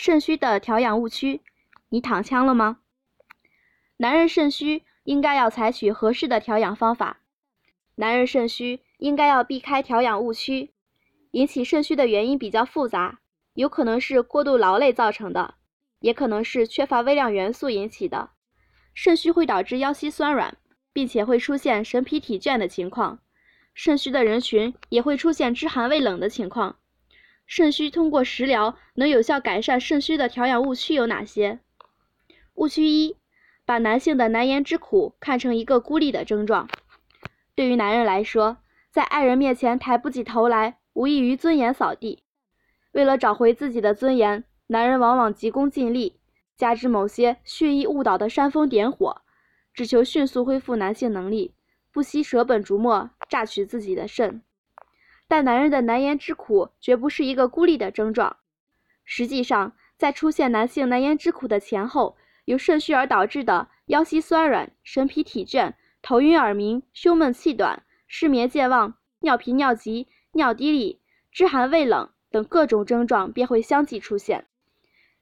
肾虚的调养误区，你躺枪了吗？男人肾虚应该要采取合适的调养方法。男人肾虚应该要避开调养误区。引起肾虚的原因比较复杂，有可能是过度劳累造成的，也可能是缺乏微量元素引起的。肾虚会导致腰膝酸软，并且会出现神疲体倦的情况。肾虚的人群也会出现肢寒畏冷的情况。肾虚通过食疗能有效改善肾虚的调养误区有哪些？误区一，把男性的难言之苦看成一个孤立的症状。对于男人来说，在爱人面前抬不起头来，无异于尊严扫地。为了找回自己的尊严，男人往往急功近利，加之某些蓄意误导的煽风点火，只求迅速恢复男性能力，不惜舍本逐末榨取自己的肾。但男人的难言之苦绝不是一个孤立的症状。实际上，在出现男性难言之苦的前后，由肾虚而导致的腰膝酸软、神疲体倦、头晕耳鸣、胸闷气短、失眠健忘、尿频尿急、尿滴沥、肢寒畏冷等各种症状便会相继出现。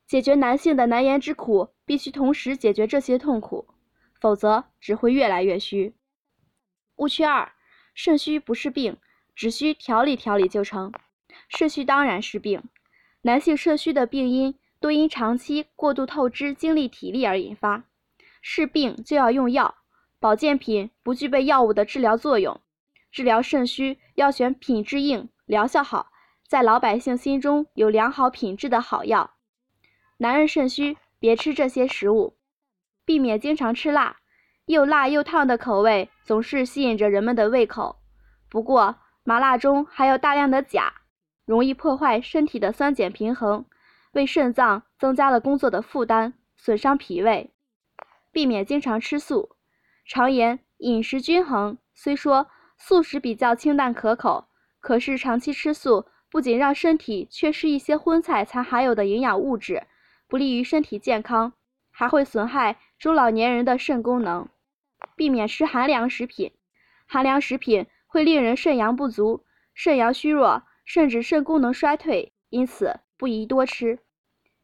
解决男性的难言之苦，必须同时解决这些痛苦，否则只会越来越虚。误区二：肾虚不是病。只需调理调理就成，肾虚当然是病。男性肾虚的病因多因长期过度透支精力体力而引发，是病就要用药，保健品不具备药物的治疗作用。治疗肾虚要选品质硬、疗效好，在老百姓心中有良好品质的好药。男人肾虚别吃这些食物，避免经常吃辣，又辣又烫的口味总是吸引着人们的胃口。不过，麻辣中含有大量的钾，容易破坏身体的酸碱平衡，为肾脏增加了工作的负担，损伤脾胃。避免经常吃素，常言饮食均衡。虽说素食比较清淡可口，可是长期吃素不仅让身体缺失一些荤菜才含有的营养物质，不利于身体健康，还会损害中老年人的肾功能。避免吃寒凉食品，寒凉食品。会令人肾阳不足、肾阳虚弱，甚至肾功能衰退，因此不宜多吃。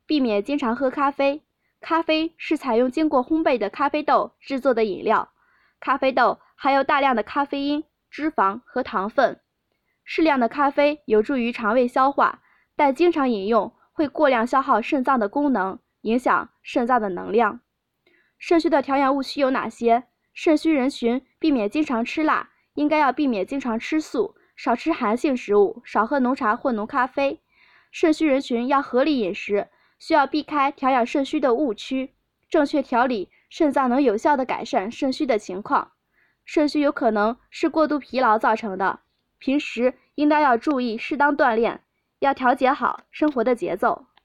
避免经常喝咖啡。咖啡是采用经过烘焙的咖啡豆制作的饮料，咖啡豆含有大量的咖啡因、脂肪和糖分。适量的咖啡有助于肠胃消化，但经常饮用会过量消耗肾脏的功能，影响肾脏的能量。肾虚的调养误区有哪些？肾虚人群避免经常吃辣。应该要避免经常吃素，少吃寒性食物，少喝浓茶或浓咖啡。肾虚人群要合理饮食，需要避开调养肾虚的误区，正确调理肾脏能有效的改善肾虚的情况。肾虚有可能是过度疲劳造成的，平时应当要注意适当锻炼，要调节好生活的节奏。